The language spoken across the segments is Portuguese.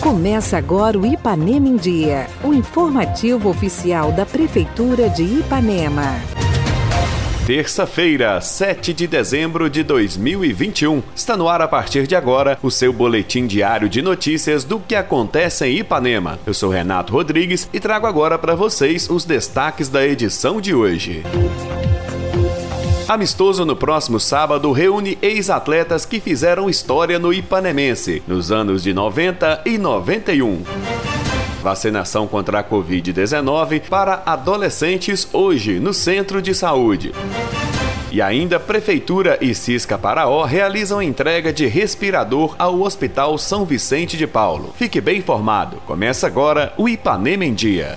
Começa agora o Ipanema em Dia, o informativo oficial da Prefeitura de Ipanema. Terça-feira, 7 de dezembro de 2021. Está no ar a partir de agora o seu boletim diário de notícias do que acontece em Ipanema. Eu sou Renato Rodrigues e trago agora para vocês os destaques da edição de hoje. Amistoso no próximo sábado reúne ex-atletas que fizeram história no Ipanemense nos anos de 90 e 91. Vacinação contra a Covid-19 para adolescentes hoje no Centro de Saúde. E ainda Prefeitura e Cisca Paraó realizam entrega de respirador ao Hospital São Vicente de Paulo. Fique bem informado. Começa agora o Ipanema em Dia.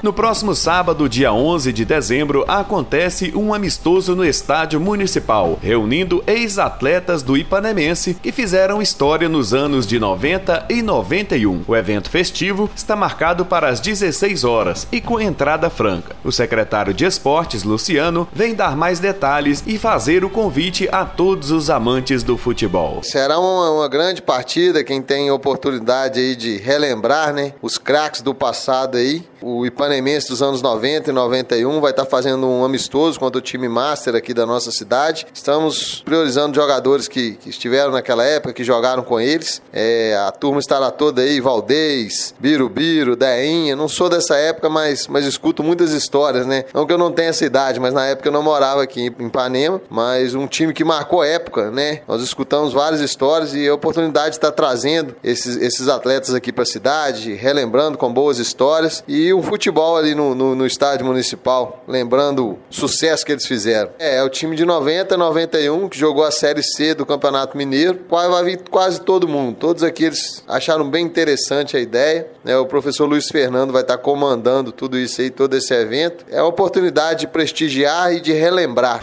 No próximo sábado, dia 11 de dezembro, acontece um amistoso no Estádio Municipal, reunindo ex-atletas do Ipanemense que fizeram história nos anos de 90 e 91. O evento festivo está marcado para as 16 horas e com entrada franca. O secretário de Esportes, Luciano, vem dar mais detalhes e fazer o convite a todos os amantes do futebol. Será uma, grande partida, quem tem oportunidade aí de relembrar, né, os craques do passado aí. O Ipanemense dos anos 90 e 91 vai estar fazendo um amistoso contra o time master aqui da nossa cidade. Estamos priorizando jogadores que, que estiveram naquela época, que jogaram com eles. É, a turma estará toda aí, Valdez, Birubiru, Deinha. Não sou dessa época, mas, mas escuto muitas histórias, né? Não que eu não tenha essa idade, mas na época eu não morava aqui em Ipanema, mas um time que marcou época, né? Nós escutamos várias histórias e a oportunidade de estar trazendo esses, esses atletas aqui para a cidade, relembrando com boas histórias. E e o futebol ali no, no, no, estádio municipal, lembrando o sucesso que eles fizeram. É, é o time de 90, 91, que jogou a Série C do Campeonato Mineiro. Quase vai vir quase todo mundo. Todos aqui eles acharam bem interessante a ideia. Né? O professor Luiz Fernando vai estar comandando tudo isso aí, todo esse evento. É a oportunidade de prestigiar e de relembrar.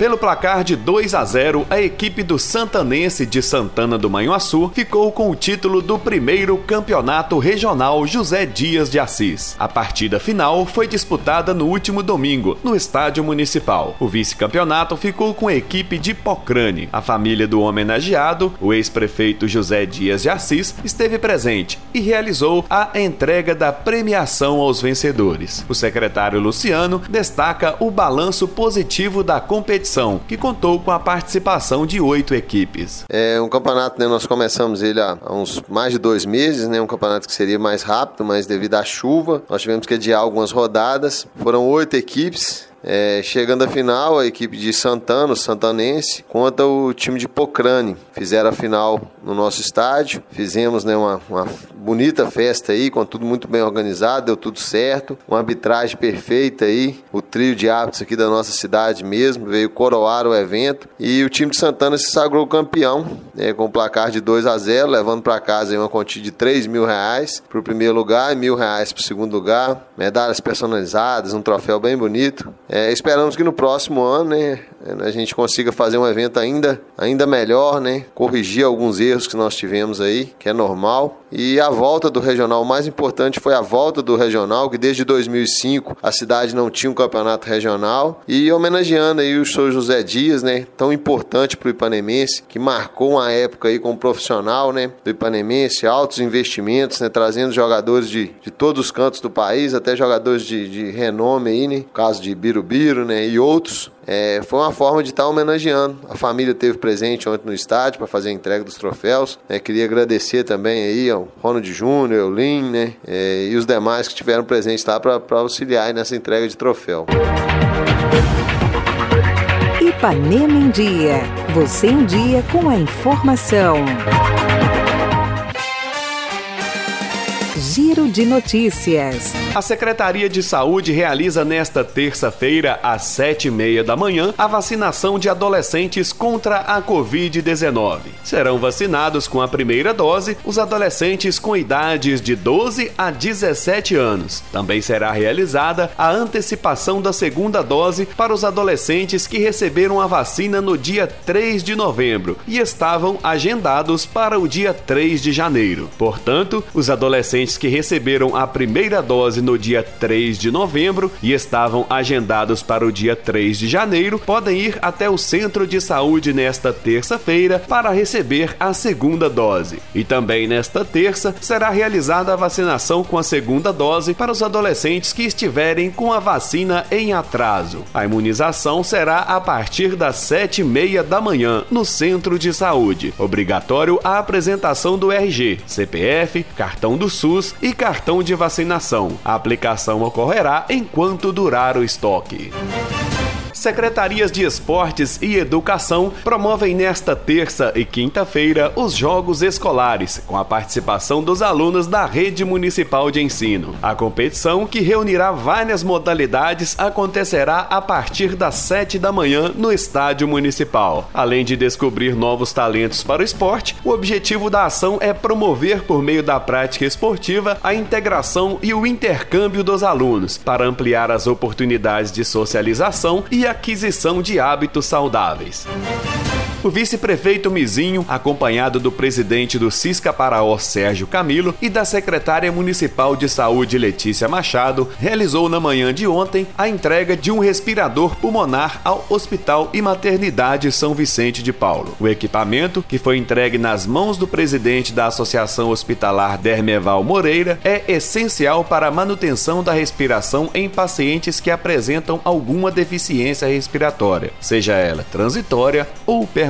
Pelo placar de 2 a 0, a equipe do Santanense de Santana do Manhuaçu ficou com o título do primeiro campeonato regional José Dias de Assis. A partida final foi disputada no último domingo, no estádio municipal. O vice-campeonato ficou com a equipe de Pocrane. A família do homenageado, o ex-prefeito José Dias de Assis, esteve presente e realizou a entrega da premiação aos vencedores. O secretário Luciano destaca o balanço positivo da competição competição, que contou com a participação de oito equipes. É um campeonato, né, nós começamos ele há uns mais de dois meses, né, um campeonato que seria mais rápido, mas devido à chuva, nós tivemos que adiar algumas rodadas. Foram oito equipes, é, chegando à final, a equipe de Santana, o Santanense, contra o time de Pocrane. Fizeram a final no nosso estádio, fizemos né, uma, uma bonita festa aí, com tudo muito bem organizado, deu tudo certo, uma arbitragem perfeita aí, o trio de árbitros aqui da nossa cidade mesmo, veio coroar o evento e o time de Santana se sagrou campeão, né, com um placar de 2 a 0 levando para casa aí uma quantia de 3 mil reais para o primeiro lugar e mil reais para o segundo lugar, medalhas personalizadas, um troféu bem bonito. É, esperamos que no próximo ano, né, a gente consiga fazer um evento ainda, ainda melhor, né, corrigir alguns erros que nós tivemos aí, que é normal. E a volta do regional, o mais importante foi a volta do regional, que desde 2005 a cidade não tinha um campeonato regional. E homenageando aí o senhor José Dias, né, tão importante para o Ipanemense, que marcou uma época aí como profissional, né, do Ipanemense, altos investimentos, né, trazendo jogadores de, de todos os cantos do país, até jogadores de, de renome aí, né, no caso de Birubiru, né, e outros. É, foi uma forma de estar tá homenageando. A família teve presente ontem no estádio para fazer a entrega dos troféus. É, queria agradecer também aí ao Ronald Júnior, ao Lin, né, é, e os demais que estiveram presentes lá para auxiliar nessa entrega de troféu. Ipanema em Dia. Você em dia com a informação. Giro de Notícias. A Secretaria de Saúde realiza nesta terça-feira, às sete e meia da manhã, a vacinação de adolescentes contra a Covid-19. Serão vacinados com a primeira dose os adolescentes com idades de 12 a 17 anos. Também será realizada a antecipação da segunda dose para os adolescentes que receberam a vacina no dia 3 de novembro e estavam agendados para o dia 3 de janeiro. Portanto, os adolescentes que receberam a primeira dose no dia 3 de novembro e estavam agendados para o dia 3 de janeiro podem ir até o centro de saúde nesta terça-feira para receber a segunda dose. E também nesta terça será realizada a vacinação com a segunda dose para os adolescentes que estiverem com a vacina em atraso. A imunização será a partir das sete e meia da manhã no centro de saúde. Obrigatório a apresentação do RG, CPF, cartão do SUS e cartão de vacinação. A aplicação ocorrerá enquanto durar o estoque secretarias de esportes e educação promovem nesta terça e quinta-feira os Jogos Escolares, com a participação dos alunos da Rede Municipal de Ensino. A competição, que reunirá várias modalidades, acontecerá a partir das 7 da manhã no Estádio Municipal. Além de descobrir novos talentos para o esporte, o objetivo da ação é promover, por meio da prática esportiva, a integração e o intercâmbio dos alunos, para ampliar as oportunidades de socialização e aquisição de hábitos saudáveis. O vice-prefeito Mizinho, acompanhado do presidente do Cisca Paraó, Sérgio Camilo, e da secretária municipal de saúde, Letícia Machado, realizou na manhã de ontem a entrega de um respirador pulmonar ao Hospital e Maternidade São Vicente de Paulo. O equipamento, que foi entregue nas mãos do presidente da Associação Hospitalar Dermeval Moreira, é essencial para a manutenção da respiração em pacientes que apresentam alguma deficiência respiratória, seja ela transitória ou permanente